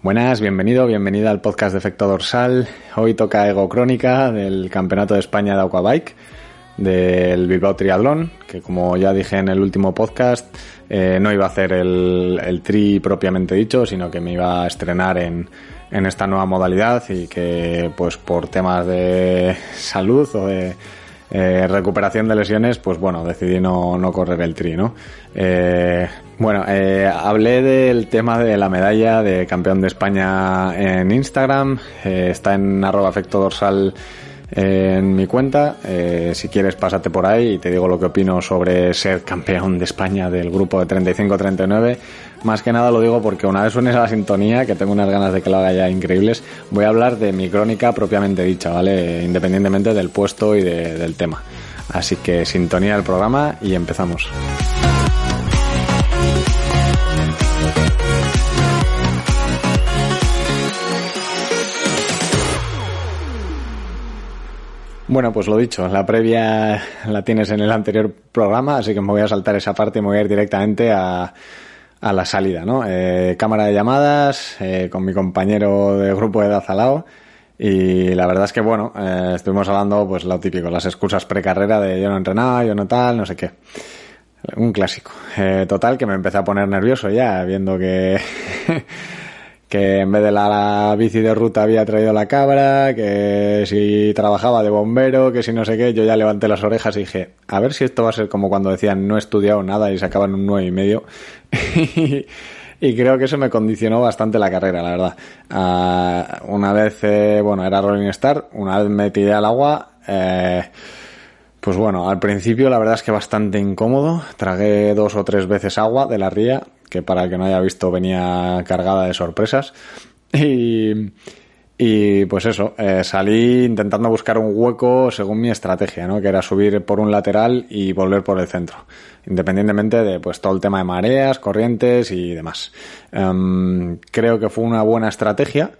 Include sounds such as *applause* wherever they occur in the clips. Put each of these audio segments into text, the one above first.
Buenas, bienvenido, bienvenida al podcast de Efecto Dorsal. Hoy toca Ego Crónica del Campeonato de España de Aquabike del Bilbao Triatlón, que como ya dije en el último podcast, eh, no iba a hacer el, el, tri propiamente dicho, sino que me iba a estrenar en, en esta nueva modalidad y que pues por temas de salud o de eh, recuperación de lesiones, pues bueno, decidí no, no correr el tri, ¿no? Eh, bueno, eh, hablé del tema de la medalla de campeón de España en Instagram, eh, está en arroba efecto dorsal en mi cuenta. Eh, si quieres, pásate por ahí y te digo lo que opino sobre ser campeón de España del grupo de 35-39. Más que nada lo digo porque una vez suene la sintonía, que tengo unas ganas de que lo haga ya increíbles, voy a hablar de mi crónica propiamente dicha, ¿vale? Independientemente del puesto y de, del tema. Así que sintonía del programa y empezamos. Bueno, pues lo dicho, la previa la tienes en el anterior programa, así que me voy a saltar esa parte y me voy a ir directamente a, a la salida, ¿no? Eh, cámara de llamadas eh, con mi compañero de grupo de Dazalao y la verdad es que, bueno, eh, estuvimos hablando, pues lo típico, las excusas precarrera de yo no entrenaba, yo no tal, no sé qué. Un clásico. Eh, total, que me empecé a poner nervioso ya, viendo que *laughs* que en vez de la, bici de ruta había traído la cabra, que si trabajaba de bombero, que si no sé qué, yo ya levanté las orejas y dije, a ver si esto va a ser como cuando decían no he estudiado nada y sacaban un nueve y medio. *laughs* y creo que eso me condicionó bastante la carrera, la verdad. Uh, una vez, eh, bueno, era Rolling Star, una vez me tiré al agua, eh, pues bueno, al principio la verdad es que bastante incómodo. Tragué dos o tres veces agua de la ría, que para el que no haya visto venía cargada de sorpresas. Y, y pues eso, eh, salí intentando buscar un hueco según mi estrategia, ¿no? Que era subir por un lateral y volver por el centro. Independientemente de pues todo el tema de mareas, corrientes y demás. Um, creo que fue una buena estrategia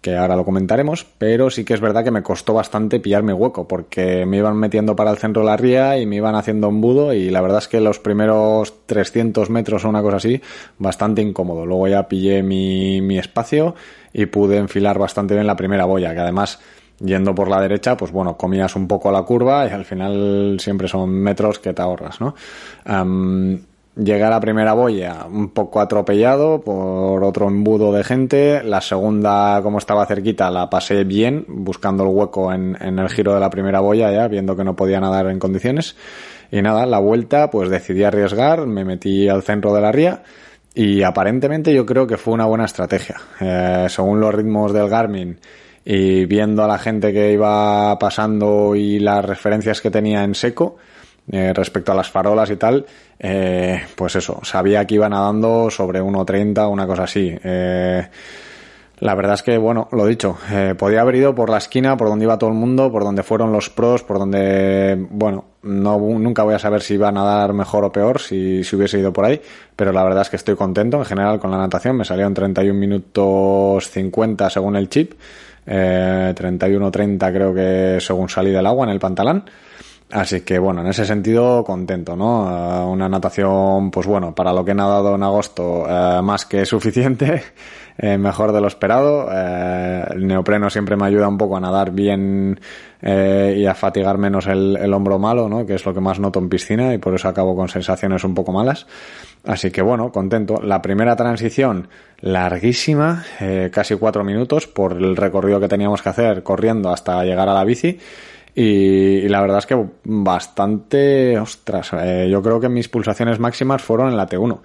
que ahora lo comentaremos, pero sí que es verdad que me costó bastante pillar mi hueco, porque me iban metiendo para el centro de la ría y me iban haciendo un budo y la verdad es que los primeros 300 metros o una cosa así, bastante incómodo. Luego ya pillé mi, mi espacio y pude enfilar bastante bien la primera boya, que además yendo por la derecha, pues bueno, comías un poco la curva y al final siempre son metros que te ahorras, ¿no? Llegué a la primera boya un poco atropellado por otro embudo de gente. La segunda, como estaba cerquita, la pasé bien, buscando el hueco en, el giro de la primera boya ya, viendo que no podía nadar en condiciones. Y nada, la vuelta, pues decidí arriesgar, me metí al centro de la ría y aparentemente yo creo que fue una buena estrategia. Eh, según los ritmos del Garmin y viendo a la gente que iba pasando y las referencias que tenía en seco, eh, respecto a las farolas y tal, eh, pues eso, sabía que iba nadando sobre 1.30, una cosa así. Eh, la verdad es que, bueno, lo dicho, eh, podía haber ido por la esquina, por donde iba todo el mundo, por donde fueron los pros, por donde, bueno, no, nunca voy a saber si iba a nadar mejor o peor si, si hubiese ido por ahí, pero la verdad es que estoy contento en general con la natación, me salió en 31 minutos 50 según el chip, eh, 31-30 creo que según salí del agua en el pantalón. Así que bueno, en ese sentido contento, ¿no? Uh, una natación, pues bueno, para lo que he nadado en agosto, uh, más que suficiente, *laughs* eh, mejor de lo esperado. Eh, el neopreno siempre me ayuda un poco a nadar bien eh, y a fatigar menos el, el, hombro malo, ¿no? Que es lo que más noto en piscina y por eso acabo con sensaciones un poco malas. Así que bueno, contento. La primera transición larguísima, eh, casi cuatro minutos por el recorrido que teníamos que hacer corriendo hasta llegar a la bici. Y, la verdad es que bastante, ostras, eh, yo creo que mis pulsaciones máximas fueron en la T1.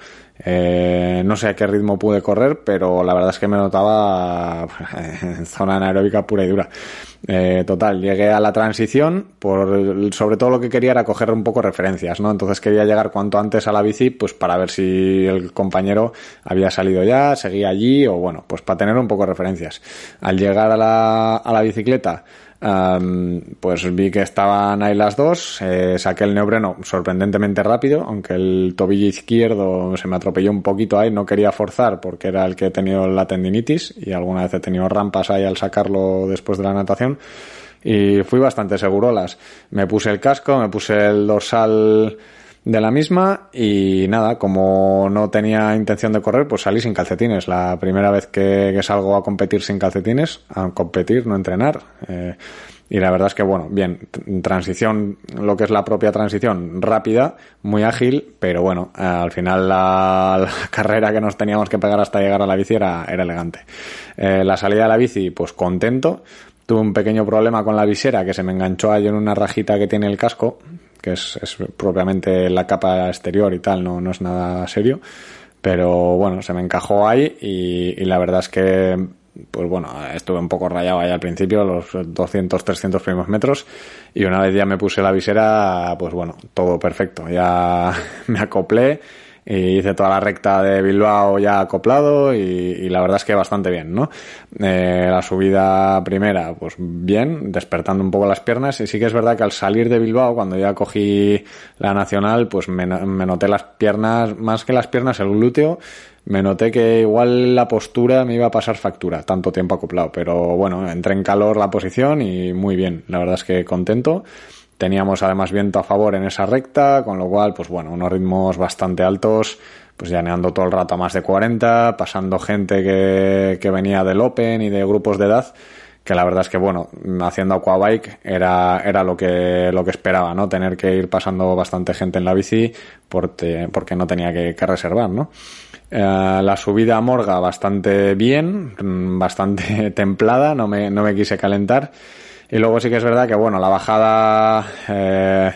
Eh, no sé a qué ritmo pude correr, pero la verdad es que me notaba *laughs* en zona anaeróbica pura y dura. Eh, total, llegué a la transición, por, sobre todo lo que quería era coger un poco referencias, ¿no? Entonces quería llegar cuanto antes a la bici, pues para ver si el compañero había salido ya, seguía allí, o bueno, pues para tener un poco referencias. Al llegar a la, a la bicicleta, Um, pues vi que estaban ahí las dos, eh, saqué el neopreno sorprendentemente rápido, aunque el tobillo izquierdo se me atropelló un poquito ahí, no quería forzar porque era el que he tenido la tendinitis y alguna vez he tenido rampas ahí al sacarlo después de la natación y fui bastante segurolas. Me puse el casco, me puse el dorsal de la misma y nada, como no tenía intención de correr, pues salí sin calcetines. La primera vez que, salgo a competir sin calcetines, a competir, no entrenar. Eh, y la verdad es que, bueno, bien, transición, lo que es la propia transición, rápida, muy ágil, pero bueno, al final la, *laughs* carrera que nos teníamos que pegar hasta llegar a la bici era, elegante. Eh, la salida de la bici, pues contento. Tuve un pequeño problema con la visera que se me enganchó ahí en una rajita que tiene el casco, que es, es propiamente la capa exterior y tal, no, no es nada serio. Pero bueno, se me encajó ahí y, y la verdad es que pues bueno, estuve un poco rayado ahí al principio, los 200, 300 primeros metros, y una vez ya me puse la visera, pues bueno, todo perfecto. Ya *laughs* me acoplé y hice toda la recta de Bilbao ya acoplado y, la verdad es que bastante bien, ¿no? Eh, la subida primera, pues bien, despertando un poco las piernas y sí que es verdad que al salir de Bilbao, cuando ya cogí la nacional, pues me, me noté las piernas, más que las piernas, el glúteo, me noté que igual la postura me iba a pasar factura, tanto tiempo acoplado, pero bueno, entré en calor la posición y muy bien, la verdad es que contento. Teníamos además viento a favor en esa recta, con lo cual, pues bueno, unos ritmos bastante altos, pues llaneando todo el rato a más de 40, pasando gente que, que venía del Open y de grupos de edad, que la verdad es que bueno, haciendo aquabike era, era lo que, lo que esperaba, ¿no? Tener que ir pasando bastante gente en la bici porque, porque no tenía que, reservar, ¿no? Eh, la subida a Morga bastante bien, bastante *laughs* templada, no me, no me quise calentar. Y luego sí que es verdad que, bueno, la bajada eh,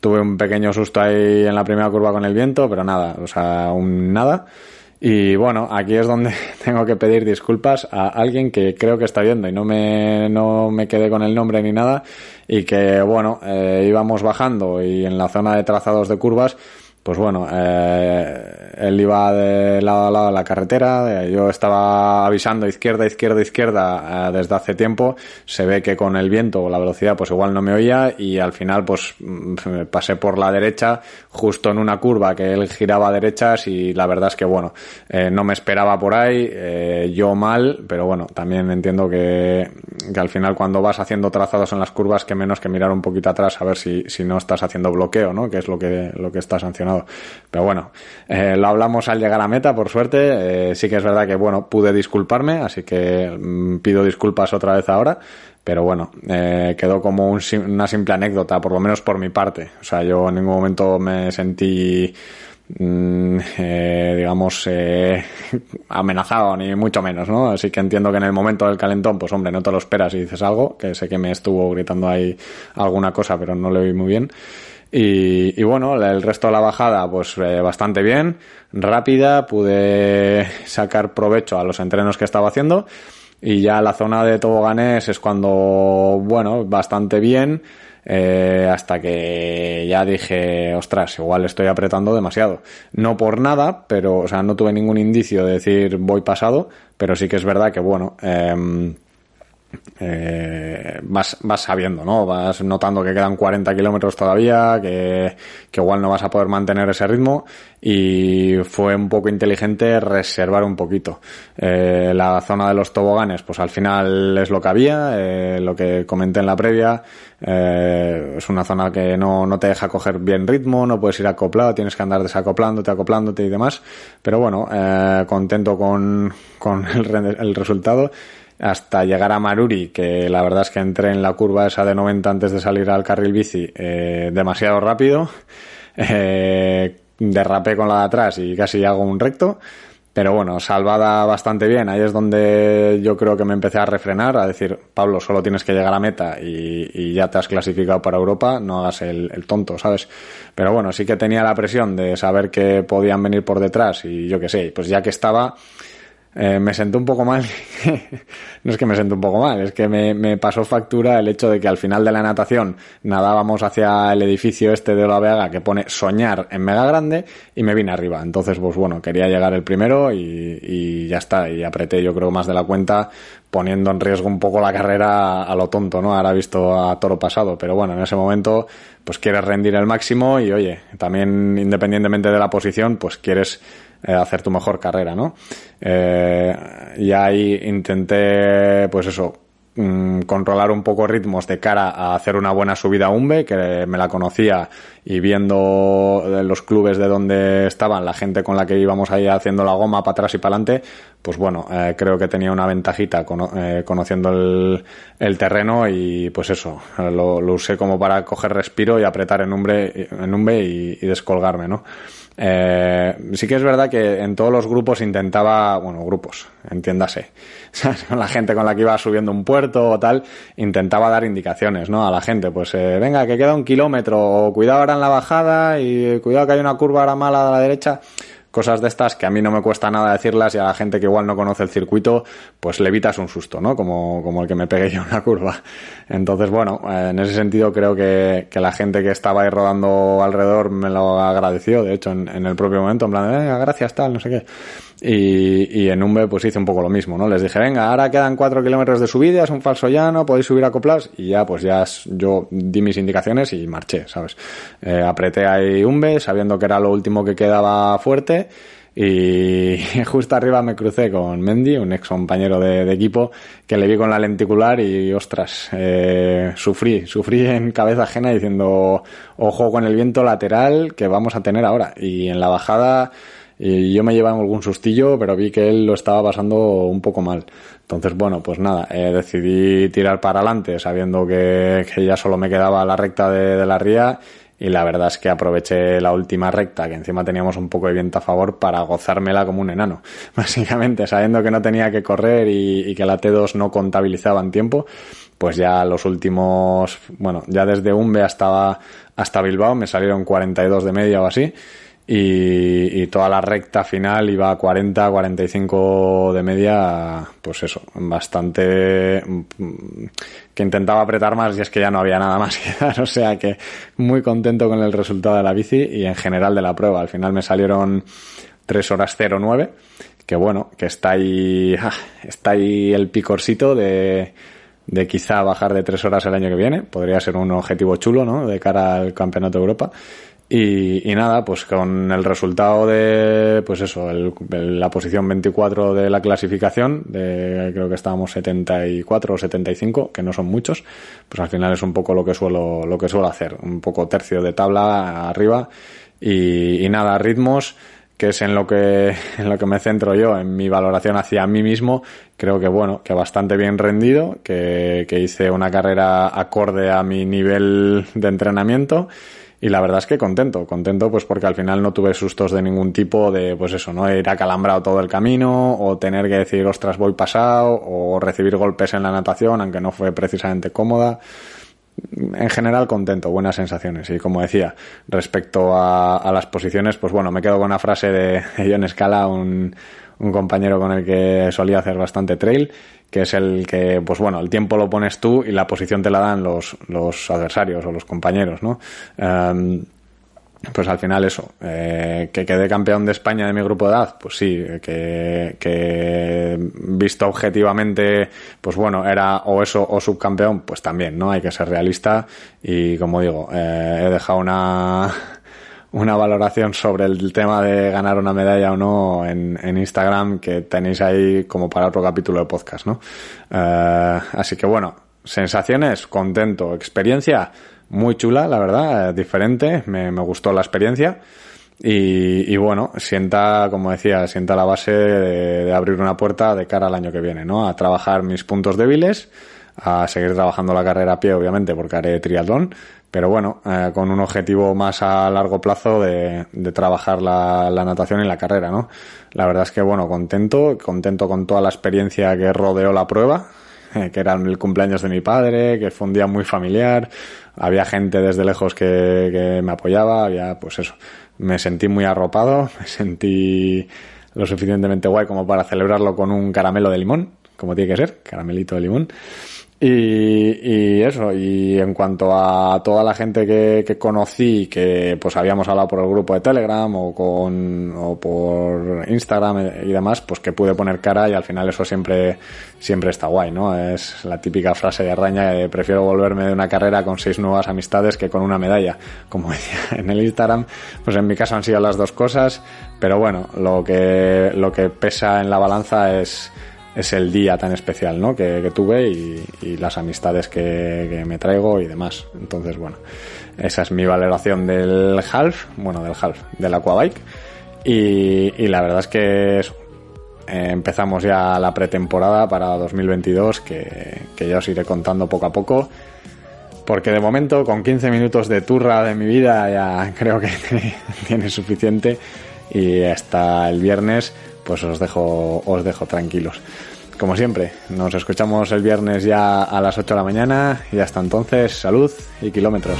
tuve un pequeño susto ahí en la primera curva con el viento, pero nada, o sea, un nada. Y bueno, aquí es donde *laughs* tengo que pedir disculpas a alguien que creo que está viendo y no me, no me quedé con el nombre ni nada y que bueno, eh, íbamos bajando y en la zona de trazados de curvas pues bueno, eh, él iba de lado a lado de la carretera, yo estaba avisando izquierda, izquierda, izquierda eh, desde hace tiempo, se ve que con el viento o la velocidad pues igual no me oía y al final pues mm, pasé por la derecha justo en una curva que él giraba a derechas y la verdad es que bueno, eh, no me esperaba por ahí, eh, yo mal, pero bueno, también entiendo que, que al final cuando vas haciendo trazados en las curvas que menos que mirar un poquito atrás a ver si, si no estás haciendo bloqueo, ¿no? Que es lo que, lo que está sancionado pero bueno, eh, lo hablamos al llegar a meta, por suerte. Eh, sí que es verdad que, bueno, pude disculparme, así que mm, pido disculpas otra vez ahora. Pero bueno, eh, quedó como una simple anécdota, por lo menos por mi parte. O sea, yo en ningún momento me sentí mm, digamos, *laughs* amenazado, ni mucho menos, ¿no? Así que entiendo que en el momento del calentón, pues hombre, no te lo esperas y dices algo, que sé que me estuvo gritando ahí alguna cosa, pero no le oí muy bien. Y, bueno, el resto de la bajada, pues eh, bastante bien, rápida, pude *laughs* sacar provecho a los entrenos que estaba haciendo. Y ya la zona de toboganes es cuando, bueno, bastante bien, eh, hasta que ya dije, ostras, igual estoy apretando demasiado. No por nada, pero, o sea, no tuve ningún indicio de decir voy pasado, pero sí que es verdad que, bueno, eh, eh, vas, vas sabiendo, ¿no? Vas notando que quedan 40 kilómetros todavía, que, que igual no vas a poder mantener ese ritmo y fue un poco inteligente reservar un poquito. Eh, la zona de los toboganes, pues al final es lo que había, eh, lo que comenté en la previa, eh, es una zona que no, no te deja coger bien ritmo, no puedes ir acoplado, tienes que andar desacoplándote, acoplándote y demás, pero bueno, eh, contento con, con el, el resultado hasta llegar a Maruri, que la verdad es que entré en la curva esa de 90 antes de salir al carril bici eh, demasiado rápido, *laughs* eh, derrapé con la de atrás y casi hago un recto, pero bueno, salvada bastante bien, ahí es donde yo creo que me empecé a refrenar, a decir, Pablo, solo tienes que llegar a meta y, ya te has clasificado para Europa, no hagas el, el tonto, ¿sabes? Pero bueno, sí que tenía la presión de saber que podían venir por detrás y yo qué sé, pues ya que estaba eh, me sentó un poco mal. *laughs* no es que me sentó un poco mal, es que me, me, pasó factura el hecho de que al final de la natación nadábamos hacia el edificio este de la Vega que pone soñar en mega grande y me vine arriba. Entonces, pues bueno, quería llegar el primero y, y ya está. Y apreté yo creo más de la cuenta poniendo en riesgo un poco la carrera a lo tonto, ¿no? Ahora visto a toro pasado, pero bueno, en ese momento pues quieres rendir el máximo y oye, también independientemente de la posición, pues quieres eh, hacer tu mejor carrera, ¿no? Eh, y ahí intenté, pues eso, mm, controlar un poco ritmos de cara a hacer una buena subida a Umbe, que me la conocía y viendo los clubes de donde estaban, la gente con la que íbamos ahí haciendo la goma para atrás y para adelante, pues bueno, eh, creo que tenía una ventajita eh, conociendo el, terreno y pues eso, lo, lo, usé como para coger respiro y apretar en Umbe, en Umbe y descolgarme, ¿no? Eh, sí que es verdad que en todos los grupos intentaba, bueno, grupos, entiéndase, *laughs* con la gente con la que iba subiendo un puerto o tal, intentaba dar indicaciones, ¿no? A la gente, pues eh, venga, que queda un kilómetro, o cuidado ahora en la bajada y cuidado que hay una curva ahora mala a la derecha cosas de estas que a mí no me cuesta nada decirlas y a la gente que igual no conoce el circuito, pues le evitas un susto, ¿no? Como, como el que me pegué yo en una curva. Entonces, bueno, en ese sentido creo que, que la gente que estaba ahí rodando alrededor me lo agradeció, de hecho, en, el propio momento, en plan, venga, gracias, tal, no sé qué. Y, y en Umbe pues hice un poco lo mismo, ¿no? Les dije, venga, ahora quedan cuatro kilómetros de subida, es un falso llano, podéis subir a coplas y ya pues ya yo di mis indicaciones y marché, ¿sabes? Eh, apreté ahí Umbe sabiendo que era lo último que quedaba fuerte y *laughs* justo arriba me crucé con Mendy, un ex compañero de, de equipo, que le vi con la lenticular y ostras, eh, sufrí, sufrí en cabeza ajena diciendo, ojo con el viento lateral que vamos a tener ahora. Y en la bajada y yo me llevaba algún sustillo, pero vi que él lo estaba pasando un poco mal. Entonces, bueno, pues nada, eh, decidí tirar para adelante sabiendo que, que, ya solo me quedaba la recta de, la ría y la verdad es que aproveché la última recta, que encima teníamos un poco de viento a favor, para gozármela como un enano. *laughs* Básicamente, sabiendo que no tenía que correr y, y que la T2 no contabilizaba en tiempo, pues ya los últimos, bueno, ya desde Umbe hasta, hasta Bilbao me salieron 42 de media o así y, y, toda la recta final iba a 40, 45 de media, pues eso, bastante que intentaba apretar más y es que ya no había nada más que *laughs* dar, o sea que muy contento con el resultado de la bici y en general de la prueba. Al final me salieron 3 horas 09, que bueno, que está ahí, ah, está ahí el picorcito de, de quizá bajar de 3 horas el año que viene, podría ser un objetivo chulo, ¿no? De cara al Campeonato de Europa y, y, nada, pues con el resultado de, pues eso, el, la posición 24 de la clasificación, de creo que estábamos 74 o 75, que no son muchos, pues al final es un poco lo que suelo, lo que suelo hacer, un poco tercio de tabla arriba. Y, y nada, ritmos, que es en lo que, *laughs* en lo que me centro yo, en mi valoración hacia mí mismo, creo que bueno, que bastante bien rendido, que, que hice una carrera acorde a mi nivel de entrenamiento y la verdad es que contento, contento pues porque al final no tuve sustos de ningún tipo de, pues eso, ¿no? Ir acalambrado todo el camino o tener que decir, ostras, voy pasado o recibir golpes en la natación, aunque no fue precisamente cómoda. En general contento, buenas sensaciones. Y como decía, respecto a, a las posiciones, pues bueno, me quedo con una frase de *laughs* John Scala, un, un compañero con el que solía hacer bastante trail, que es el que, pues bueno, el tiempo lo pones tú y la posición te la dan los, los adversarios o los compañeros, ¿no? Um, pues al final eso, eh, que quedé campeón de España de mi grupo de edad, pues sí, que, que visto objetivamente, pues bueno, era o eso o subcampeón, pues también, ¿no? Hay que ser realista y como digo, eh, he dejado una, una valoración sobre el tema de ganar una medalla o no en, en Instagram que tenéis ahí como para otro capítulo de podcast, ¿no? Uh, así que bueno, sensaciones, contento, experiencia muy chula, la verdad, eh, diferente, me, me, gustó la experiencia. Y, y, bueno, sienta, como decía, sienta la base de, de abrir una puerta de cara al año que viene, ¿no? A trabajar mis puntos débiles, a seguir trabajando la carrera a pie, obviamente, porque haré triatlón, pero bueno, eh, con un objetivo más a largo plazo de, trabajar la, natación y la carrera, ¿no? La verdad es que, bueno, contento, contento con toda la experiencia que rodeó la prueba, *laughs* que era el cumpleaños de mi padre, que fue un día muy familiar, había gente desde lejos que, que me apoyaba, había, pues eso, me sentí muy arropado, *laughs* me sentí lo suficientemente guay como para celebrarlo con un caramelo de limón, como tiene que ser, caramelito de limón. Y, y, eso, y en cuanto a toda la gente que, que, conocí, que pues habíamos hablado por el grupo de Telegram o con, o por Instagram y demás, pues que pude poner cara y al final eso siempre, siempre está guay, ¿no? Es la típica frase de Raña de prefiero volverme de una carrera con seis nuevas amistades que con una medalla. Como *laughs* decía en el Instagram, pues en mi caso han sido las dos cosas, pero bueno, lo que, lo que pesa en la balanza es, es el día tan especial ¿no? que, tuve y, las amistades que, me traigo y demás. Entonces, bueno, esa es mi valoración del half, bueno, del half, del aquabike. Y, y la verdad es que empezamos ya la pretemporada para 2022 que, que ya os iré contando poco a poco. Porque de momento, con 15 minutos de turra de mi vida, ya *laughs* creo que *laughs* tiene suficiente. Y hasta el viernes pues os dejo, os dejo tranquilos. Como siempre, nos escuchamos el viernes ya a las 8 de la mañana y hasta entonces, salud y kilómetros.